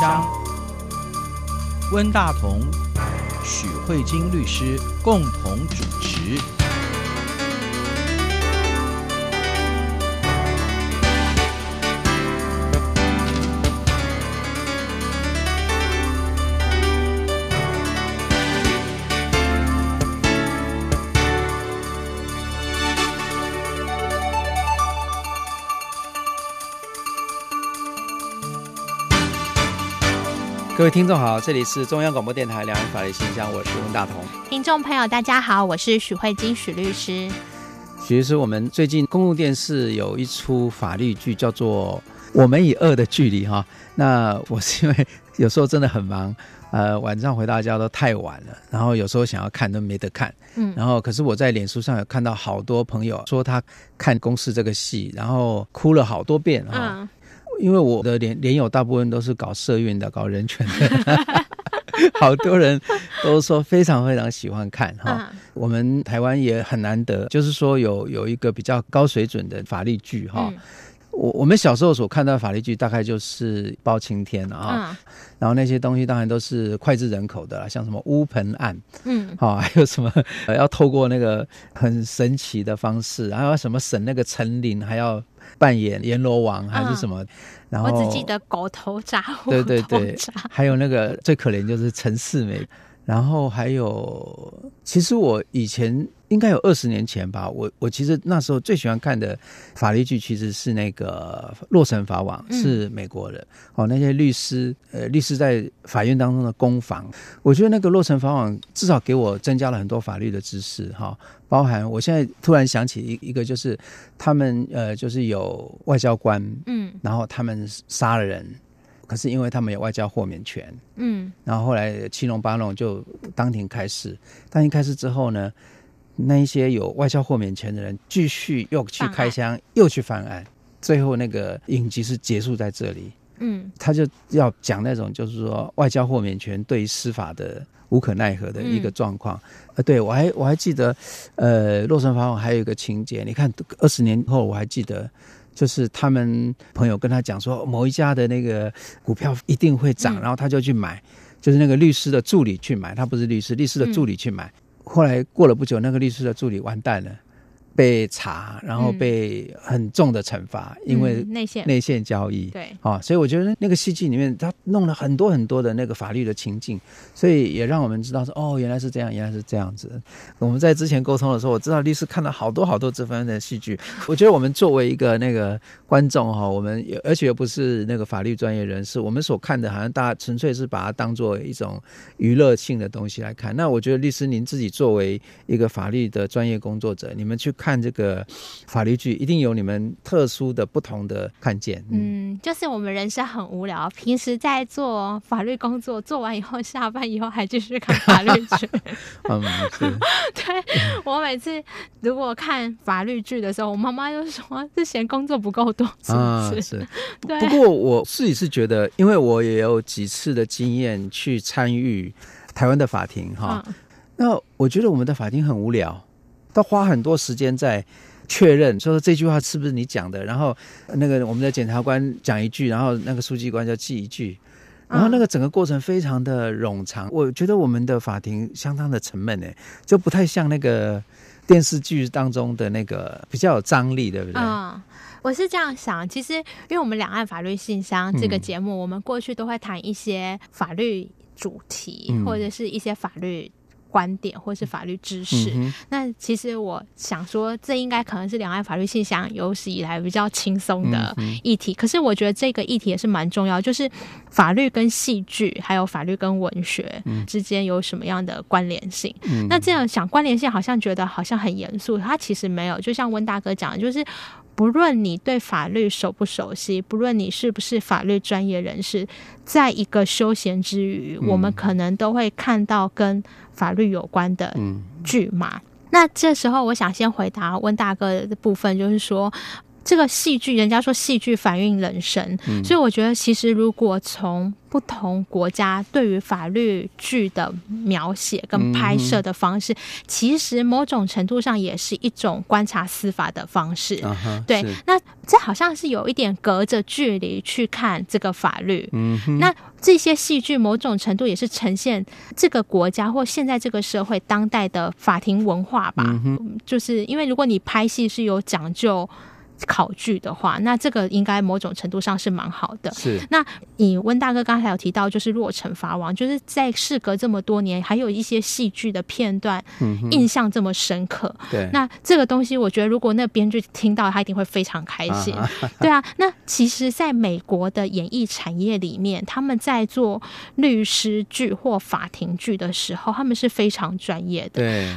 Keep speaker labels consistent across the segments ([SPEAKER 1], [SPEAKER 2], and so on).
[SPEAKER 1] 张，温大同、许慧晶律师共同主持。
[SPEAKER 2] 各位听众好，这里是中央广播电台两岸法律信箱，我是温大同。
[SPEAKER 3] 听众朋友，大家好，我是许慧金许律师。
[SPEAKER 2] 许律师，我们最近公共电视有一出法律剧，叫做《我们与恶的距离》哈。那我是因为有时候真的很忙，呃，晚上回到家都太晚了，然后有时候想要看都没得看。嗯，然后可是我在脸书上有看到好多朋友说他看公视这个戏，然后哭了好多遍啊。嗯因为我的连连友大部分都是搞社运的、搞人权的，好多人都说非常非常喜欢看哈。我们台湾也很难得，就是说有有一个比较高水准的法律剧哈。我我们小时候所看到的法律剧，大概就是包青天啊，然后那些东西当然都是脍炙人口的啦，像什么乌盆案，嗯，好，还有什么要透过那个很神奇的方式，还有什么审那个陈林，还要。扮演阎罗王还是什么？嗯、然后
[SPEAKER 3] 我只记得狗头铡，
[SPEAKER 2] 对对对，还有那个最可怜就是陈世美，然后还有，其实我以前。应该有二十年前吧，我我其实那时候最喜欢看的法律剧其实是那个《洛城法网》，是美国人、嗯、哦，那些律师呃律师在法院当中的攻防，我觉得那个《洛城法网》至少给我增加了很多法律的知识哈、哦，包含我现在突然想起一一个就是他们呃就是有外交官嗯，然后他们杀了人，可是因为他们有外交豁免权。嗯，然后后来七龙八龙就当庭开示，当庭开示之后呢，那一些有外交豁免权的人，继续又去开枪，又去翻案，最后那个影集是结束在这里。嗯，他就要讲那种就是说外交豁免权对于司法的无可奈何的一个状况。呃，对我还我还记得，呃，洛城法网还有一个情节，你看二十年后我还记得，就是他们朋友跟他讲说某一家的那个股票一定会涨，然后他就去买，就是那个律师的助理去买，他不是律师，律师的助理去买。后来过了不久，那个律师的助理完蛋了。被查，然后被很重的惩罚，嗯、因为内线内线交易。对，啊，所以我觉得那个戏剧里面，他弄了很多很多的那个法律的情境，所以也让我们知道说，哦，原来是这样，原来是这样子。我们在之前沟通的时候，我知道律师看了好多好多这方面的戏剧。我觉得我们作为一个那个观众哈，我们而且又不是那个法律专业人士，我们所看的好像大家纯粹是把它当做一种娱乐性的东西来看。那我觉得律师您自己作为一个法律的专业工作者，你们去看。看这个法律剧，一定有你们特殊的、不同的看见。
[SPEAKER 3] 嗯，就是我们人生很无聊，平时在做法律工作，做完以后下班以后还继续看法律剧。嗯，是。对，我每次如果看法律剧的时候，我妈妈就说：“是嫌工作不够多，是不是？”啊，是。对。
[SPEAKER 2] 不过我自己是觉得，因为我也有几次的经验去参与台湾的法庭哈，嗯，那我觉得我们的法庭很无聊。都花很多时间在确认，说这句话是不是你讲的，然后那个我们的检察官讲一句，然后那个书记官就记一句，然后那个整个过程非常的冗长。我觉得我们的法庭相当的沉闷诶，就不太像那个电视剧当中的那个比较有张力，对不对？
[SPEAKER 3] 嗯，我是这样想。其实，因为我们两岸法律信箱这个节目，嗯、我们过去都会谈一些法律主题，嗯、或者是一些法律。观点或是法律知识，嗯、那其实我想说，这应该可能是两岸法律信箱有史以来比较轻松的议题。嗯、可是我觉得这个议题也是蛮重要，就是法律跟戏剧，还有法律跟文学之间有什么样的关联性？嗯、那这样想关联性，好像觉得好像很严肃，它其实没有。就像温大哥讲的，就是。不论你对法律熟不熟悉，不论你是不是法律专业人士，在一个休闲之余，嗯、我们可能都会看到跟法律有关的剧嘛。嗯、那这时候，我想先回答温大哥的部分，就是说，这个戏剧，人家说戏剧反映人生，嗯、所以我觉得其实如果从不同国家对于法律剧的描写跟拍摄的方式，嗯、其实某种程度上也是一种观察司法的方式。Uh-huh, 对，那这好像是有一点隔着距离去看这个法律。嗯，那这些戏剧某种程度也是呈现这个国家或现在这个社会当代的法庭文化吧。就是因为如果你拍戏是有讲究。考据的话，那这个应该某种程度上是蛮好的。
[SPEAKER 2] 是。
[SPEAKER 3] 那你温大哥刚才有提到，就是《洛城法王》，就是在事隔这么多年，还有一些戏剧的片段，印象这么深刻。
[SPEAKER 2] 对。
[SPEAKER 3] 那这个东西，我觉得如果那编剧听到，他一定会非常开心。啊 对啊。那其实，在美国的演艺产业里面，他们在做律师剧或法庭剧的时候，他们是非常专业的。
[SPEAKER 2] 对。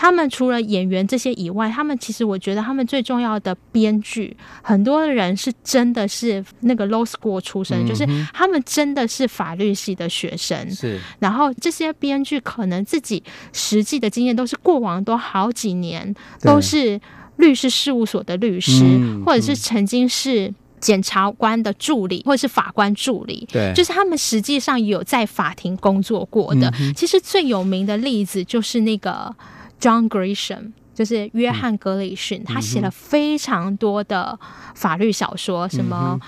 [SPEAKER 3] 他们除了演员这些以外，他们其实我觉得他们最重要的编剧，很多人是真的是那个 law school 出身，嗯、就是他们真的是法律系的学生。
[SPEAKER 2] 是，
[SPEAKER 3] 然后这些编剧可能自己实际的经验都是过往都好几年都是律师事务所的律师，嗯、或者是曾经是检察官的助理，或者是法官助理。
[SPEAKER 2] 对，
[SPEAKER 3] 就是他们实际上有在法庭工作过的。嗯、其实最有名的例子就是那个。John Grisham 就是约翰·格里逊，嗯、他写了非常多的法律小说，嗯、什么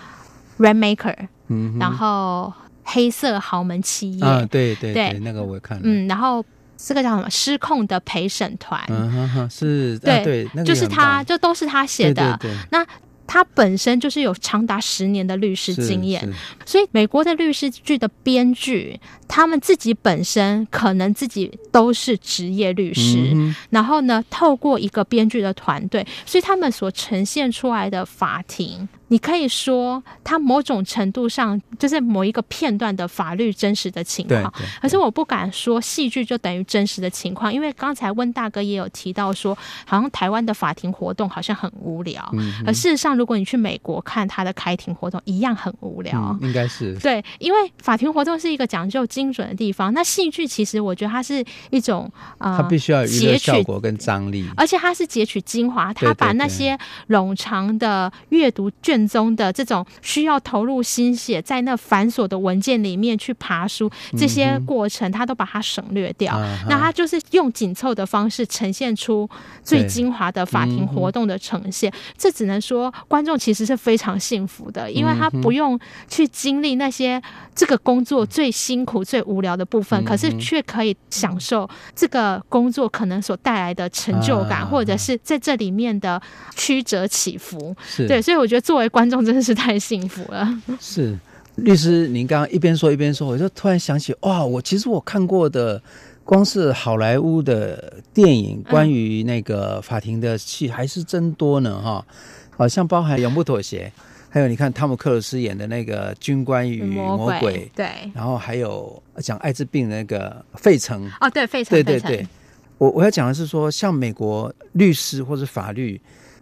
[SPEAKER 3] 《Rainmaker》，嗯，然后《黑色豪门企业》
[SPEAKER 2] 啊，对对对，对那个我也看了，
[SPEAKER 3] 嗯，然后这个叫什么《失控的陪审团》，
[SPEAKER 2] 嗯是，
[SPEAKER 3] 对、
[SPEAKER 2] 啊、对，那个、
[SPEAKER 3] 就是他，就都是他写的，
[SPEAKER 2] 对对对。
[SPEAKER 3] 那。他本身就是有长达十年的律师经验，所以美国的律师剧的编剧，他们自己本身可能自己都是职业律师，嗯、然后呢，透过一个编剧的团队，所以他们所呈现出来的法庭。你可以说，它某种程度上就是某一个片段的法律真实的情况，可是我不敢说戏剧就等于真实的情况，因为刚才温大哥也有提到说，好像台湾的法庭活动好像很无聊，嗯、而事实上，如果你去美国看他的开庭活动，一样很无聊，
[SPEAKER 2] 嗯、应该是。
[SPEAKER 3] 对，因为法庭活动是一个讲究精准的地方，那戏剧其实我觉得它是一种啊，
[SPEAKER 2] 它必须要有娱乐效果跟张力，
[SPEAKER 3] 而且它是截取精华，它把那些冗长的阅读卷。宗的这种需要投入心血，在那繁琐的文件里面去爬书，这些过程他都把它省略掉。嗯、那他就是用紧凑的方式呈现出最精华的法庭活动的呈现。嗯、这只能说观众其实是非常幸福的，因为他不用去经历那些这个工作最辛苦、最无聊的部分，嗯、可是却可以享受这个工作可能所带来的成就感，啊、或者是在这里面的曲折起伏。
[SPEAKER 2] 是
[SPEAKER 3] 对，所以我觉得作为观众真的是太幸福了。
[SPEAKER 2] 是律师，您刚刚一边说一边说，我就突然想起，哇，我其实我看过的，光是好莱坞的电影，关于那个法庭的戏还是真多呢，哈、嗯。好像包含《永不妥协》，还有你看汤姆克鲁斯演的那个《军官与魔鬼》，
[SPEAKER 3] 对，
[SPEAKER 2] 然后还有讲艾滋病的那个费城，
[SPEAKER 3] 哦，对，费城，
[SPEAKER 2] 对对对。我我要讲的是说，像美国律师或者法律。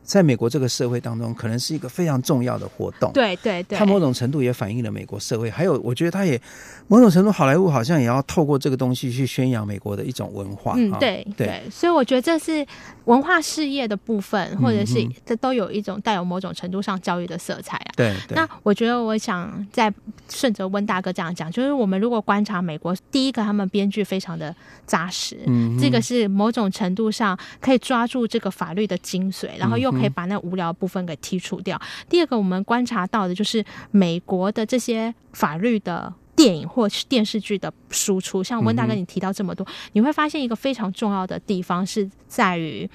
[SPEAKER 2] 在美国这个社会当中，可能是一个非常重要的活动。
[SPEAKER 3] 对对对，
[SPEAKER 2] 它某种程度也反映了美国社会。还有，我觉得它也某种程度，好莱坞好像也要透过这个东西去宣扬美国的一种文化。
[SPEAKER 3] 嗯，对对，对。所以我觉得这是文化事业的部分，或者是这都有一种带有某种程度上教育的色彩啊。
[SPEAKER 2] 对对。
[SPEAKER 3] 那我觉得，我想再顺着温大哥这样讲，就是我们如果观察美国，第一个他们编剧非常的扎实，嗯，这个是某种程度上可以抓住这个法律的精髓，然后又。可以把那无聊的部分给剔除掉。第二个，我们观察到的就是美国的这些法律的电影或是电视剧的输出。像温大哥你提到这么多，你会发现一个非常重要的地方是在于。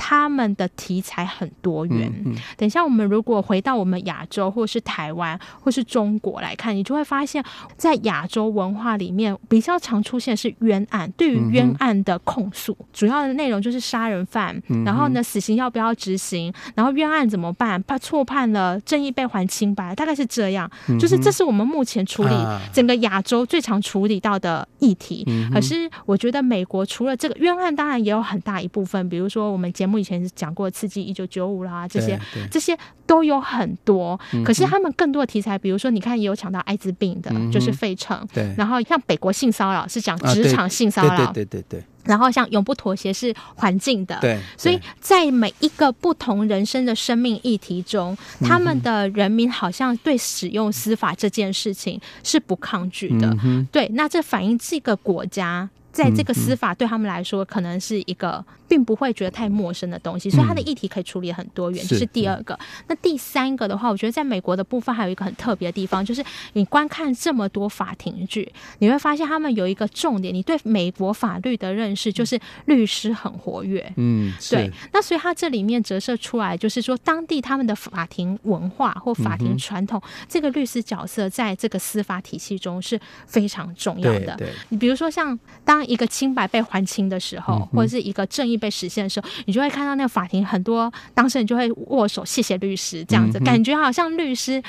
[SPEAKER 3] 他们的题材很多元。嗯嗯、等一下，我们如果回到我们亚洲，或是台湾，或是中国来看，你就会发现，在亚洲文化里面比较常出现是冤案。对于冤案的控诉，嗯、主要的内容就是杀人犯，嗯、然后呢，死刑要不要执行？然后冤案怎么办？怕错判了，正义被还清白，大概是这样。嗯、就是这是我们目前处理整个亚洲最常处理到的议题。嗯、可是我觉得美国除了这个冤案，当然也有很大一部分，比如说我们节目以前讲过《刺激一九九五》啦，这些这些都有很多。可是他们更多的题材，比如说你看也有讲到艾滋病的，嗯、就是费城。对。然后像北国性骚扰是讲职场性骚扰。
[SPEAKER 2] 对对对对对。
[SPEAKER 3] 然后像永不妥协是环境的。对。所以在每一个不同人生的生命议题中，他们的人民好像对使用司法这件事情是不抗拒的。嗯、对。那这反映这个国家。在这个司法对他们来说，可能是一个并不会觉得太陌生的东西，所以他的议题可以处理很多元。这是第二个。那第三个的话，我觉得在美国的部分还有一个很特别的地方，就是你观看这么多法庭剧，你会发现他们有一个重点，你对美国法律的认识就是律师很活跃。嗯，对。那所以他这里面折射出来，就是说当地他们的法庭文化或法庭传统，这个律师角色在这个司法体系中是非常重要的。你比如说像当。当一个清白被还清的时候，或者是一个正义被实现的时候，你就会看到那个法庭很多当事人就会握手谢谢律师，这样子感觉好像律师。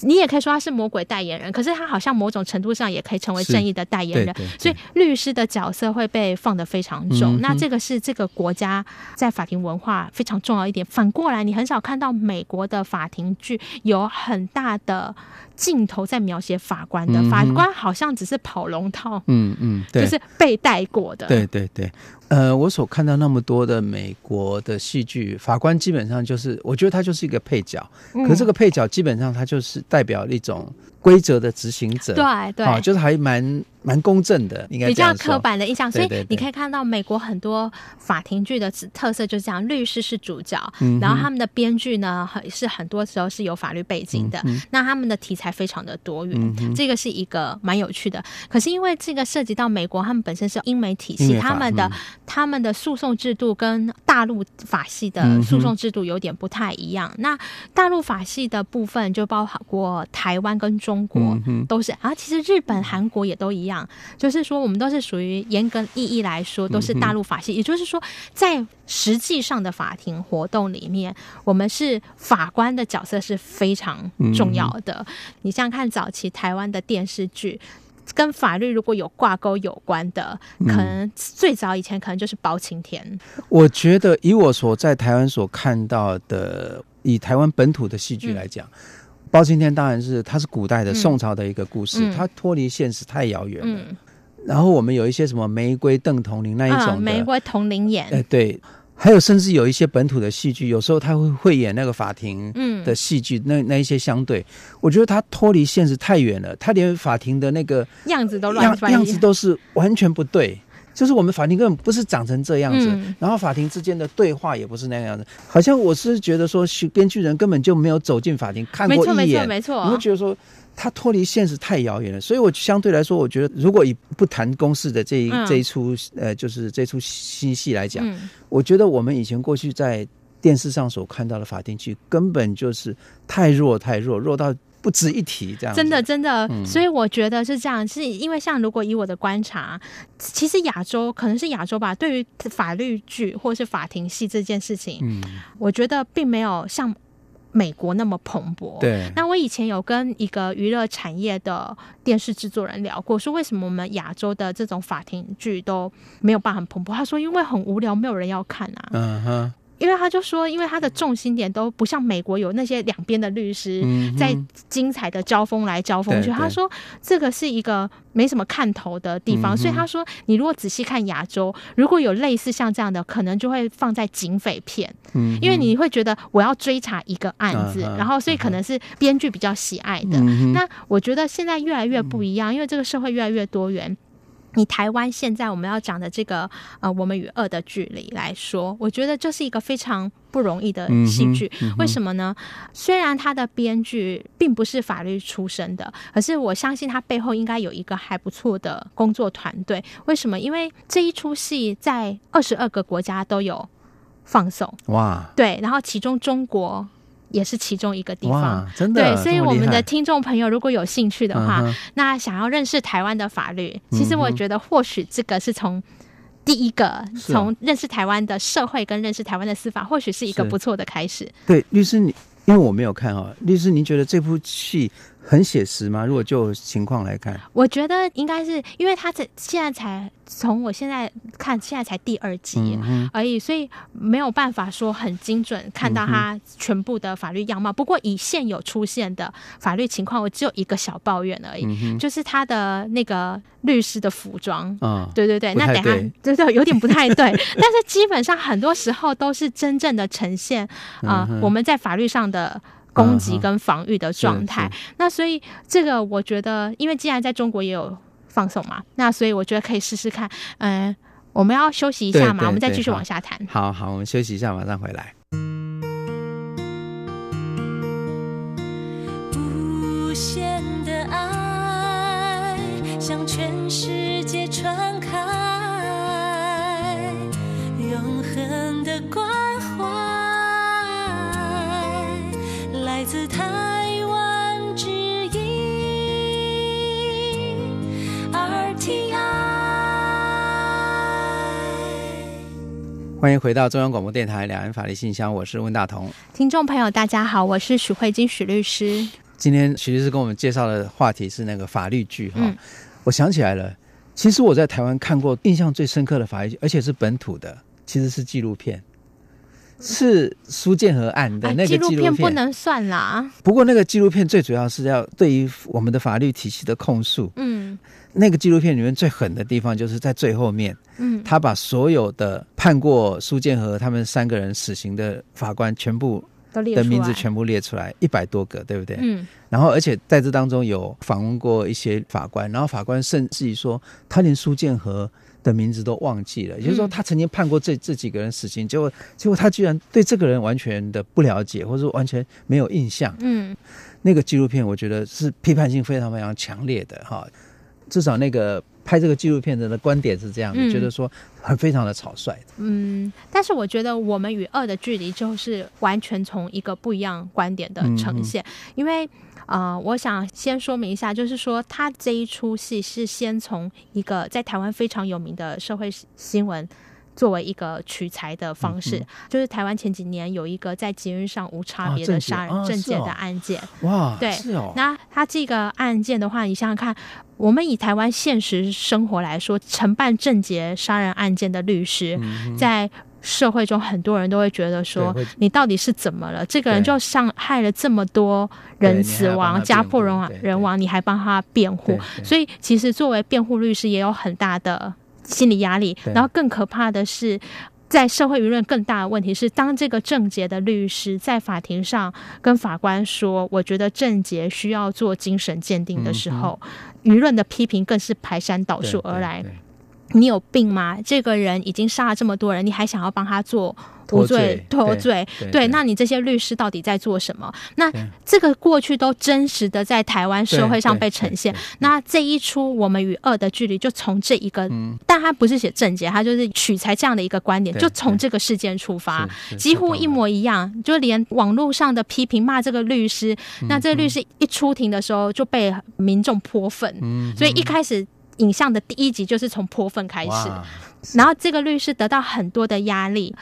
[SPEAKER 3] 你也可以说他是魔鬼代言人，可是他好像某种程度上也可以成为正义的代言人，所以律师的角色会被放得非常重。嗯、那这个是这个国家在法庭文化非常重要一点。反过来，你很少看到美国的法庭剧有很大的镜头在描写法官的，法官好像只是跑龙套，嗯嗯，就是被带过的。
[SPEAKER 2] 对对对。呃，我所看到那么多的美国的戏剧，法官基本上就是，我觉得他就是一个配角。可是这个配角基本上他就是代表一种规则的执行者，
[SPEAKER 3] 对对，
[SPEAKER 2] 啊，就是还蛮。蛮公正的，应该
[SPEAKER 3] 比较刻板的印象，所以你可以看到美国很多法庭剧的特色就是这样，律师是主角，嗯、然后他们的编剧呢，很是很多时候是有法律背景的，嗯、那他们的题材非常的多元，嗯、这个是一个蛮有趣的。可是因为这个涉及到美国，他们本身是英美体系，他们的、嗯、他们的诉讼制度跟大陆法系的诉讼制度有点不太一样。嗯、那大陆法系的部分就包括台湾跟中国都是、嗯、啊，其实日本、韩国也都一样。就是说，我们都是属于严格意义来说，都是大陆法系。嗯、也就是说，在实际上的法庭活动里面，我们是法官的角色是非常重要的。你像看早期台湾的电视剧，跟法律如果有挂钩有关的，可能最早以前可能就是包青天。
[SPEAKER 2] 我觉得，以我所在台湾所看到的，以台湾本土的戏剧来讲。嗯包青天当然是，它是古代的宋朝的一个故事，嗯、它脱离现实太遥远了。嗯、然后我们有一些什么玫瑰邓铜铃那一种、啊、玫
[SPEAKER 3] 瑰铜铃演，
[SPEAKER 2] 哎，对，还有甚至有一些本土的戏剧，有时候他会会演那个法庭的戏剧，嗯、那那一些相对，我觉得他脱离现实太远了，他连法庭的那个
[SPEAKER 3] 样子都乱样，
[SPEAKER 2] 样子都是完全不对。就是我们法庭根本不是长成这样子，嗯、然后法庭之间的对话也不是那样子，好像我是觉得说，编剧人根本就没有走进法庭看过一眼，
[SPEAKER 3] 没错没错没错，
[SPEAKER 2] 你会觉得说他脱离现实太遥远了。所以我相对来说，我觉得如果以不谈公式的这一、嗯、这一出呃，就是这出新戏来讲，嗯、我觉得我们以前过去在电视上所看到的法庭剧根本就是太弱太弱，弱到。不值一提，这样
[SPEAKER 3] 真的真的，嗯、所以我觉得是这样，是因为像如果以我的观察，其实亚洲可能是亚洲吧，对于法律剧或是法庭戏这件事情，嗯，我觉得并没有像美国那么蓬勃。对，那我以前有跟一个娱乐产业的电视制作人聊过，说为什么我们亚洲的这种法庭剧都没有办法很蓬勃？他说因为很无聊，没有人要看啊。嗯哼。因为他就说，因为他的重心点都不像美国有那些两边的律师在精彩的交锋来交锋去。他说这个是一个没什么看头的地方，所以他说你如果仔细看亚洲，如果有类似像这样的，可能就会放在警匪片，嗯因为你会觉得我要追查一个案子，然后所以可能是编剧比较喜爱的。那我觉得现在越来越不一样，因为这个社会越来越多元。你台湾现在我们要讲的这个呃，我们与恶的距离来说，我觉得这是一个非常不容易的戏剧。嗯嗯、为什么呢？虽然他的编剧并不是法律出身的，可是我相信他背后应该有一个还不错的工作团队。为什么？因为这一出戏在二十二个国家都有放送。哇！对，然后其中中国。也是其中一个地方，
[SPEAKER 2] 真的。
[SPEAKER 3] 对，所以我们的听众朋友如果有兴趣的话，那想要认识台湾的法律，其实我觉得或许这个是从第一个从认识台湾的社会跟认识台湾的司法，或许是一个不错的开始。
[SPEAKER 2] 对，律师，你因为我没有看啊，律师，您觉得这部戏很写实吗？如果就情况来看，
[SPEAKER 3] 我觉得应该是因为他这现在才从我现在看，现在才第二集而已，所以没有办法说很精准看到他全部的法律样貌。不过以现有出现的法律情况，我只有一个小抱怨而已，就是他的那个律师的服装。啊，对对对，那等下对。对有点不太对，但是基本上很多时候都是真正的呈现啊，我们在法律上的。攻击跟防御的状态，那所以这个我觉得，因为既然在中国也有放送嘛，那所以我觉得可以试试看。嗯，我们要休息一下嘛，我们再继续往下谈。
[SPEAKER 2] 好好，我们休息一下，马上回来。无限的爱向全世界传开，永恒的光。自台湾之音 RTI，欢迎回到中央广播电台两岸法律信箱，我是温大同。
[SPEAKER 3] 听众朋友，大家好，我是许慧金许律师。
[SPEAKER 2] 今天许律师跟我们介绍的话题是那个法律剧哈，嗯、我想起来了，其实我在台湾看过印象最深刻的法律剧，而且是本土的，其实是纪录片。是苏建和案的那个纪录片，
[SPEAKER 3] 不能算啦。
[SPEAKER 2] 不过那个纪录片最主要是要对于我们的法律体系的控诉。嗯，那个纪录片里面最狠的地方就是在最后面，嗯，他把所有的判过苏建和他们三个人死刑的法官全部的名字全部列出来，一百多个，对不对？嗯。然后而且在这当中有访问过一些法官，然后法官甚至于说他连苏建和。的名字都忘记了，也就是说，他曾经判过这这几个人死刑，结果结果他居然对这个人完全的不了解，或者说完全没有印象。嗯，那个纪录片我觉得是批判性非常非常强烈的哈，至少那个拍这个纪录片的观点是这样觉得说很非常的草率。
[SPEAKER 3] 嗯，但是我觉得我们与恶的距离就是完全从一个不一样观点的呈现，嗯、因为。啊、呃，我想先说明一下，就是说他这一出戏是先从一个在台湾非常有名的社会新闻作为一个取材的方式，嗯、就是台湾前几年有一个在捷运上无差别的杀人政见的案件。哇，对，是哦。那他这个案件的话，你想想看，我们以台湾现实生活来说，承办政劫杀人案件的律师在。社会中很多人都会觉得说，你到底是怎么了？这个人就伤害了这么多人死亡，家破人亡，人亡，你还帮他辩护？所以其实作为辩护律师也有很大的心理压力。然后更可怕的是，在社会舆论更大的问题是，当这个郑杰的律师在法庭上跟法官说：“我觉得郑杰需要做精神鉴定的时候”，舆论的批评更是排山倒树而来。你有病吗？这个人已经杀了这么多人，你还想要帮他做无罪脱罪？对，那你这些律师到底在做什么？那这个过去都真实的在台湾社会上被呈现。那这一出我们与恶的距离，就从这一个，但他不是写正解，他就是取材这样的一个观点，就从这个事件出发，几乎一模一样，就连网络上的批评骂这个律师，那这个律师一出庭的时候就被民众泼粪，所以一开始。影像的第一集就是从泼粪开始，然后这个律师得到很多的压力。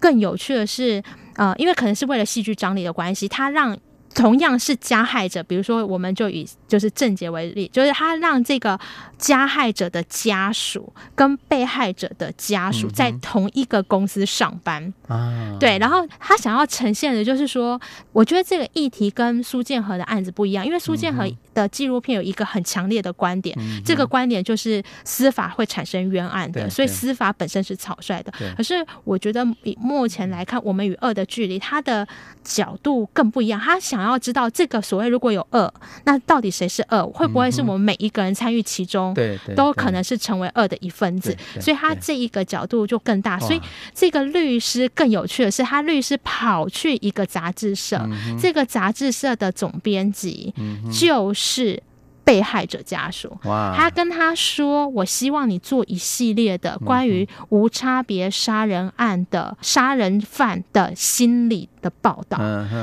[SPEAKER 3] 更有趣的是，呃，因为可能是为了戏剧张力的关系，他让。同样是加害者，比如说，我们就以就是郑捷为例，就是他让这个加害者的家属跟被害者的家属在同一个公司上班。啊，对，然后他想要呈现的就是说，我觉得这个议题跟苏建和的案子不一样，因为苏建和的纪录片有一个很强烈的观点，这个观点就是司法会产生冤案的，所以司法本身是草率的。可是我觉得以目前来看，我们与恶的距离，他的角度更不一样，他想要。要知道这个所谓如果有恶，那到底谁是恶？会不会是我们每一个人参与其中，都可能是成为恶的一份子？所以他这一个角度就更大。所以这个律师更有趣的是，他律师跑去一个杂志社，这个杂志社的总编辑就是。被害者家属，他跟他说：“我希望你做一系列的关于无差别杀人案的杀人犯的心理的报道。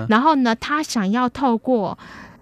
[SPEAKER 3] 然后呢，他想要透过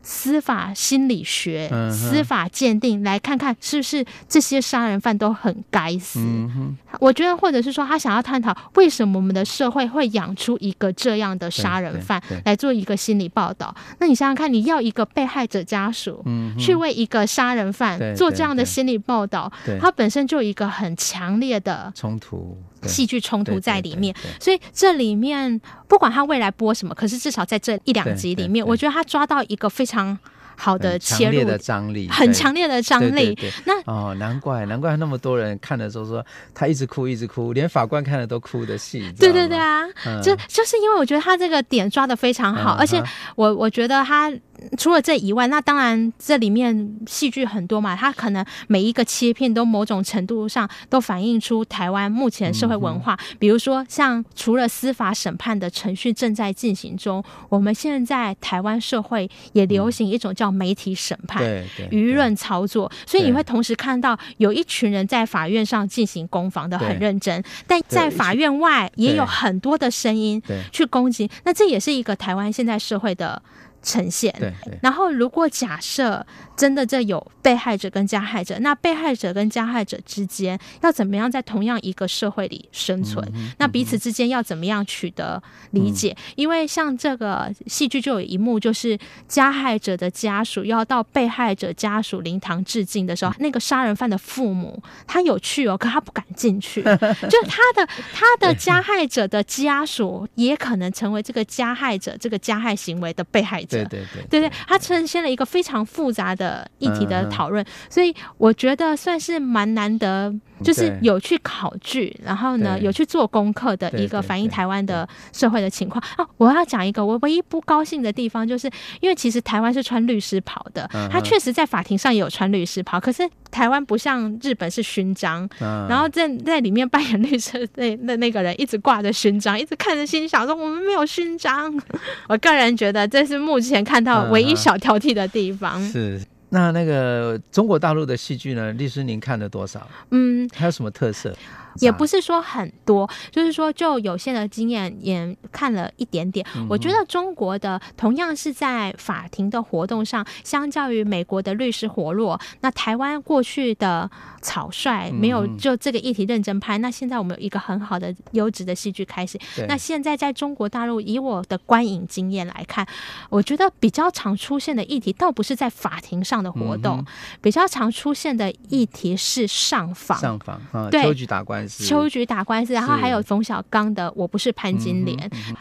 [SPEAKER 3] 司法心理学、
[SPEAKER 2] 嗯、
[SPEAKER 3] 司法鉴定，来看看是不是这些杀人犯都很该死。
[SPEAKER 2] 嗯、
[SPEAKER 3] 我觉得，或者是说，他想要探讨为什么我们的社会会养出一个这样的杀人犯，来做一个心理报道。那你想想看，你要一个被害者家属、嗯、去为一个杀人犯做这样的心理报道，他本身就有一个很强烈的冲突、戏剧冲突在里面。所以这里面不管他未来播什么，可是至少在这一两集里面，我觉得他抓到一个非常。好的切入
[SPEAKER 2] 的张力，
[SPEAKER 3] 很强烈的张力。那
[SPEAKER 2] 哦，难怪难怪那么多人看的时候说他一直哭一直哭，连法官看了都哭的戏。
[SPEAKER 3] 对对对啊，嗯、就就是因为我觉得他这个点抓的非常好，嗯、而且我我觉得他。除了这以外，那当然这里面戏剧很多嘛，它可能每一个切片都某种程度上都反映出台湾目前社会文化。嗯、比如说，像除了司法审判的程序正在进行中，我们现在台湾社会也流行一种叫媒体审判、嗯、舆论操作，所以你会同时看到有一群人在法院上进行攻防的很认真，但在法院外也有很多的声音去攻击。那这也是一个台湾现在社会的。呈现，然后如果假设真的这有被害者跟加害者，那被害者跟加害者之间要怎么样在同样一个社会里生存？嗯、那彼此之间要怎么样取得理解？嗯、因为像这个戏剧就有一幕，就是加害者的家属要到被害者家属灵堂致敬的时候，嗯、那个杀人犯的父母他有去哦，可他不敢进去，就他的他的加害者的家属也可能成为这个加害者这个加害行为的被害者。对对对，对。对，它呈现了一个非常复杂的议题的讨论，嗯、所以我觉得算是蛮难得，就是有去考据，然后呢有去做功课的一个反映台湾的社会的情况啊。我要讲一个我唯一不高兴的地方，就是因为其实台湾是穿律师袍的，他确实在法庭上也有穿律师袍，可是台湾不像日本是勋章，然后在在里面扮演律师那那那个人一直挂着勋章，一直看着心想说我们没有勋章。我个人觉得这是目前看到唯一小挑剔的地方。
[SPEAKER 2] 嗯、是那那个中国大陆的戏剧呢？律师您看了多少？嗯，还有什么特色？
[SPEAKER 3] 也不是说很多，就是说就有限的经验也看了一点点。我觉得中国的同样是在法庭的活动上，相较于美国的律师活络，那台湾过去的草率没有就这个议题认真拍。那现在我们有一个很好的优质的戏剧开始。那现在在中国大陆，以我的观影经验来看，我觉得比较常出现的议题，倒不是在法庭上的活动，比较常出现的议题是上访。
[SPEAKER 2] 上访啊，对，秋菊打官。
[SPEAKER 3] 秋菊打官司，然后还有冯小刚的《我不是潘金莲》，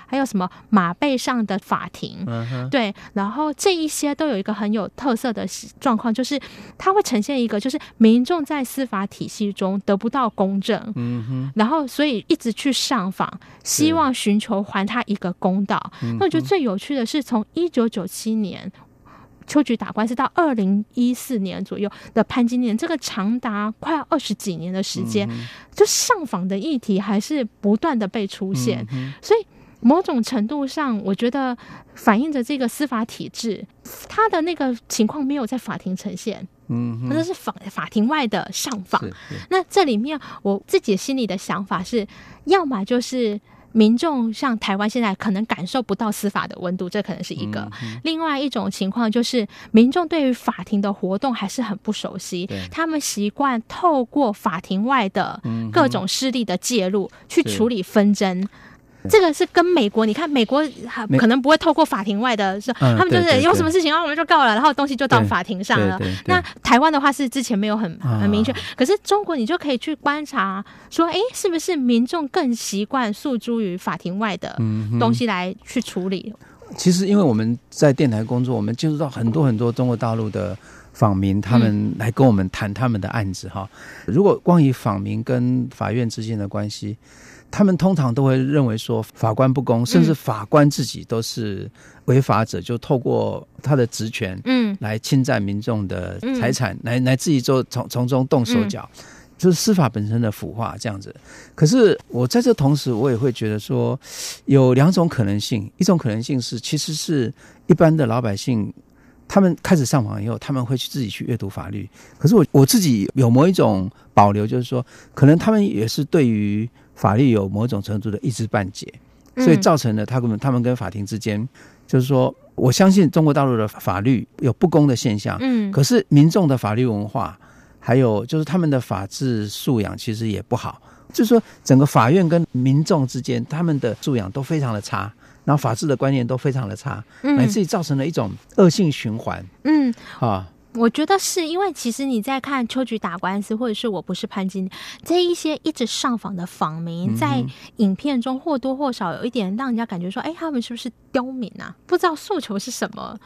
[SPEAKER 3] 还有什么马背上的法庭，对，然后这一些都有一个很有特色的状况，就是它会呈现一个，就是民众在司法体系中得不到公正，然后所以一直去上访，希望寻求还他一个公道。那我觉得最有趣的是，从一九九七年。秋菊打官司到二零一四年左右的潘金莲，这个长达快要二十几年的时间，嗯、就上访的议题还是不断的被出现，嗯、所以某种程度上，我觉得反映着这个司法体制，他的那个情况没有在法庭呈现，嗯，那是法法庭外的上访。那这里面我自己心里的想法是，要么就是。民众像台湾现在可能感受不到司法的温度，这可能是一个。嗯嗯、另外一种情况就是，民众对于法庭的活动还是很不熟悉，他们习惯透过法庭外的各种势力的介入去处理纷争。这个是跟美国，你看美国可能不会透过法庭外的，是、嗯、他们就是有什么事情，然后我们就告了，然后东西就到法庭上了。那台湾的话是之前没有很很明确，可是中国你就可以去观察，说，哎，是不是民众更习惯诉诸于法庭外的东西来去处理？
[SPEAKER 2] 其实，因为我们在电台工作，我们接触到很多很多中国大陆的访民，他们来跟我们谈他们的案子哈。如果光以访民跟法院之间的关系。他们通常都会认为说法官不公，甚至法官自己都是违法者，嗯、就透过他的职权，嗯，来侵占民众的财产，嗯、来来自己做从从中动手脚，嗯、就是司法本身的腐化这样子。可是我在这同时，我也会觉得说，有两种可能性，一种可能性是，其实是一般的老百姓，他们开始上访以后，他们会去自己去阅读法律。可是我我自己有某一种保留，就是说，可能他们也是对于。法律有某种程度的一知半解，所以造成了他们他们跟法庭之间就是说，我相信中国大陆的法律有不公的现象，
[SPEAKER 3] 嗯，
[SPEAKER 2] 可是民众的法律文化，还有就是他们的法治素养其实也不好，就是说整个法院跟民众之间，他们的素养都非常的差，然后法治的观念都非常的差，
[SPEAKER 3] 嗯，
[SPEAKER 2] 乃至于造成了一种恶性循环，
[SPEAKER 3] 嗯。
[SPEAKER 2] 啊。
[SPEAKER 3] 我觉得是因为其实你在看秋菊打官司，或者是我不是潘金这一些一直上访的访民，在影片中或多或少有一点让人家感觉说，哎，他们是不是刁民啊？不知道诉求是什么。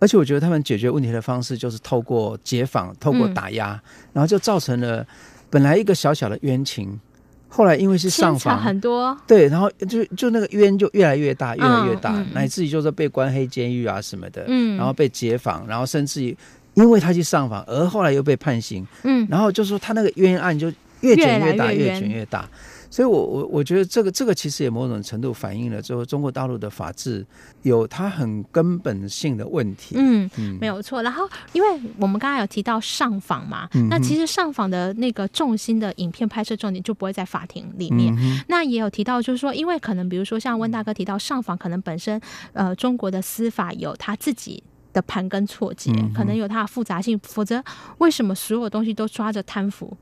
[SPEAKER 2] 而且我觉得他们解决问题的方式就是透过解访，透过打压，嗯、然后就造成了本来一个小小的冤情，后来因为是上访
[SPEAKER 3] 很多，
[SPEAKER 2] 对，然后就就那个冤就越来越大，越来越大，乃至于就是被关黑监狱啊什么的，
[SPEAKER 3] 嗯，
[SPEAKER 2] 然后被解访，然后甚至于。因为他去上访，而后来又被判刑，嗯，然后就说他那个冤案就越卷越大，越，卷越大。所以我我我觉得这个这个其实也某种程度反映了，之后中国大陆的法治有它很根本性的问题。
[SPEAKER 3] 嗯，嗯没有错。然后，因为我们刚刚有提到上访嘛，嗯、那其实上访的那个重心的影片拍摄重点就不会在法庭里面。嗯、那也有提到，就是说，因为可能比如说像温大哥提到上访，可能本身呃中国的司法有他自己。的盘根错节，可能有它的复杂性，否则为什么所有东西都抓着贪腐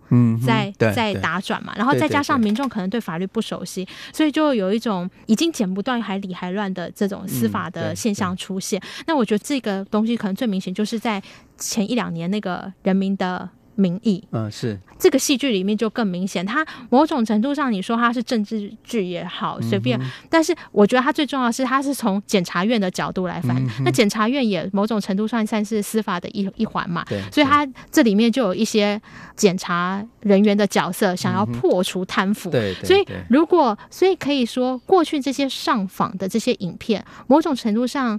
[SPEAKER 3] 在在打转嘛？然后再加上民众可能对法律不熟悉，所以就有一种已经剪不断还理还乱的这种司法的现象出现。那我觉得这个东西可能最明显就是在前一两年那个人民的。民意，
[SPEAKER 2] 嗯，是
[SPEAKER 3] 这个戏剧里面就更明显。它某种程度上，你说它是政治剧也好，随便。嗯、但是我觉得它最重要的是，它是从检察院的角度来反。嗯、那检察院也某种程度上算是司法的一一环嘛。对。所以它这里面就有一些检察人员的角色，想要破除贪腐。对、对。所以如果，所以可以说，过去这些上访的这些影片，某种程度上。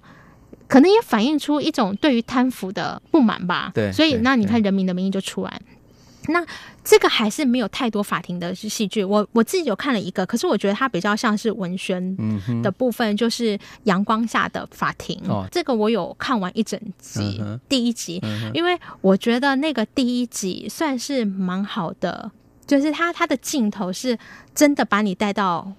[SPEAKER 3] 可能也反映出一种对于贪腐的不满吧。对，所以那你看《人民的名义》就出来，那这个还是没有太多法庭的戏剧。我我自己有看了一个，可是我觉得它比较像是文宣的部分，就是《阳光下的法庭》。哦，这个我有看完一整集，第一集，因为我觉得那个第一集算是蛮好的，就是它它的镜头是真的把你带到。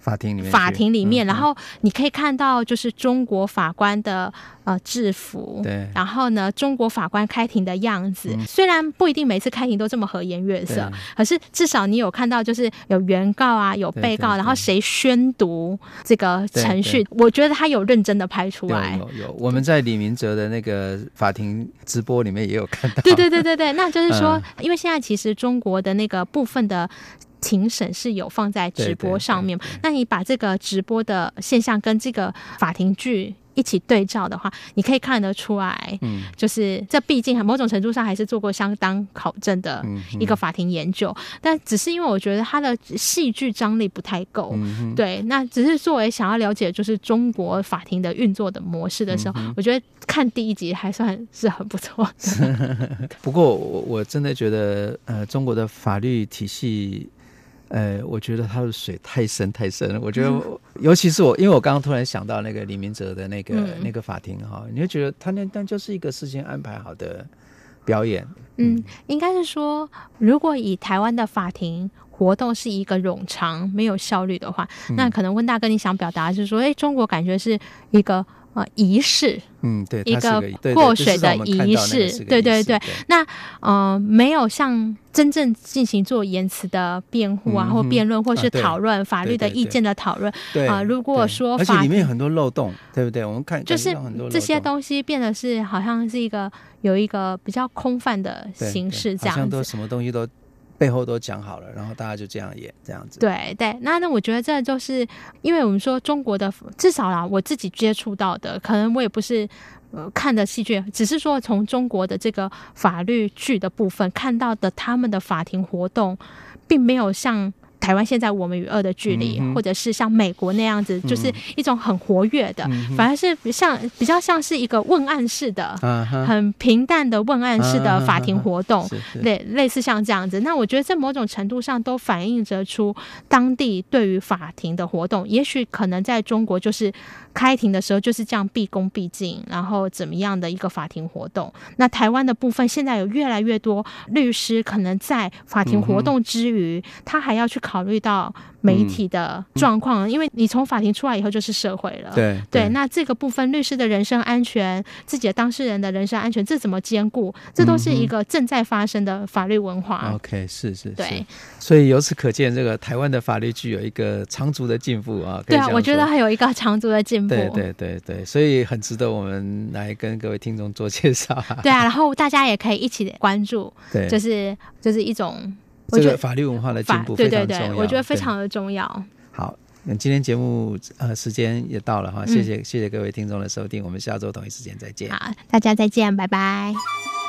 [SPEAKER 2] 法庭里面，
[SPEAKER 3] 法庭里面，然后你可以看到，就是中国法官的呃制服，对，然后呢，中国法官开庭的样子，虽然不一定每次开庭都这么和颜悦色，可是至少你有看到，就是有原告啊，有被告，然后谁宣读这个程序，我觉得他有认真的拍出来。
[SPEAKER 2] 有有，我们在李明哲的那个法庭直播里面也有看到。
[SPEAKER 3] 对对对对对，那就是说，因为现在其实中国的那个部分的。庭审是有放在直播上面，那你把这个直播的现象跟这个法庭剧一起对照的话，你可以看得出来，嗯，就是这毕竟某种程度上还是做过相当考证的一个法庭研究，但只是因为我觉得它的戏剧张力不太够，对，那只是作为想要了解就是中国法庭的运作的模式的时候，我觉得看第一集还算是很不错的。
[SPEAKER 2] 不过我我真的觉得，呃，中国的法律体系。呃，我觉得他的水太深太深了。我觉得，嗯、尤其是我，因为我刚刚突然想到那个李明哲的那个、嗯、那个法庭哈，你会觉得他那那就是一个事先安排好的表演。
[SPEAKER 3] 嗯，嗯应该是说，如果以台湾的法庭活动是一个冗长、没有效率的话，嗯、那可能温大哥你想表达是说，哎，中国感觉是一个。啊，仪式，
[SPEAKER 2] 嗯，对，
[SPEAKER 3] 一个过水的仪式，对对对。那呃，没有像真正进行做言辞的辩护啊，或辩论，或是讨论法律的意见的讨论。对啊，如果说
[SPEAKER 2] 而且里面有很多漏洞，对不对？我们看
[SPEAKER 3] 就是这些东西变得是好像是一个有一个比较空泛的形式，这样子，好像
[SPEAKER 2] 都什么东西都。背后都讲好了，然后大家就这样演这样子。
[SPEAKER 3] 对对，那那我觉得这就是因为我们说中国的至少啦，我自己接触到的，可能我也不是呃看的戏剧，只是说从中国的这个法律剧的部分看到的他们的法庭活动，并没有像。台湾现在我们与恶的距离，嗯、或者是像美国那样子，就是一种很活跃的，嗯、反而是像比较像是一个问案式的，嗯、很平淡的问案式的法庭活动，类类似像这样子。那我觉得在某种程度上都反映着出当地对于法庭的活动，也许可能在中国就是。开庭的时候就是这样毕恭毕敬，然后怎么样的一个法庭活动？那台湾的部分现在有越来越多律师可能在法庭活动之余，他还要去考虑到媒体的状况，嗯、因为你从法庭出来以后就是社会了。
[SPEAKER 2] 对
[SPEAKER 3] 对，那这个部分律师的人身安全、自己的当事人的人身安全，这怎么兼顾？这都是一个正在发生的法律文化。
[SPEAKER 2] 嗯、OK，是是，是，
[SPEAKER 3] 对。
[SPEAKER 2] 所以由此可见，这个台湾的法律具有一个长足的进步啊。
[SPEAKER 3] 对啊，我觉得还有一个长足的进步。
[SPEAKER 2] 对对对对，所以很值得我们来跟各位听众做介绍。
[SPEAKER 3] 对啊，然后大家也可以一起关注。对，就是就是一种。
[SPEAKER 2] 这个法律文化的进步非常重要，
[SPEAKER 3] 对对对，我觉得非常的重要。
[SPEAKER 2] 好，那今天节目呃时间也到了哈，谢谢、嗯、谢谢各位听众的收听，我们下周同一时间再见。
[SPEAKER 3] 好，大家再见，拜拜。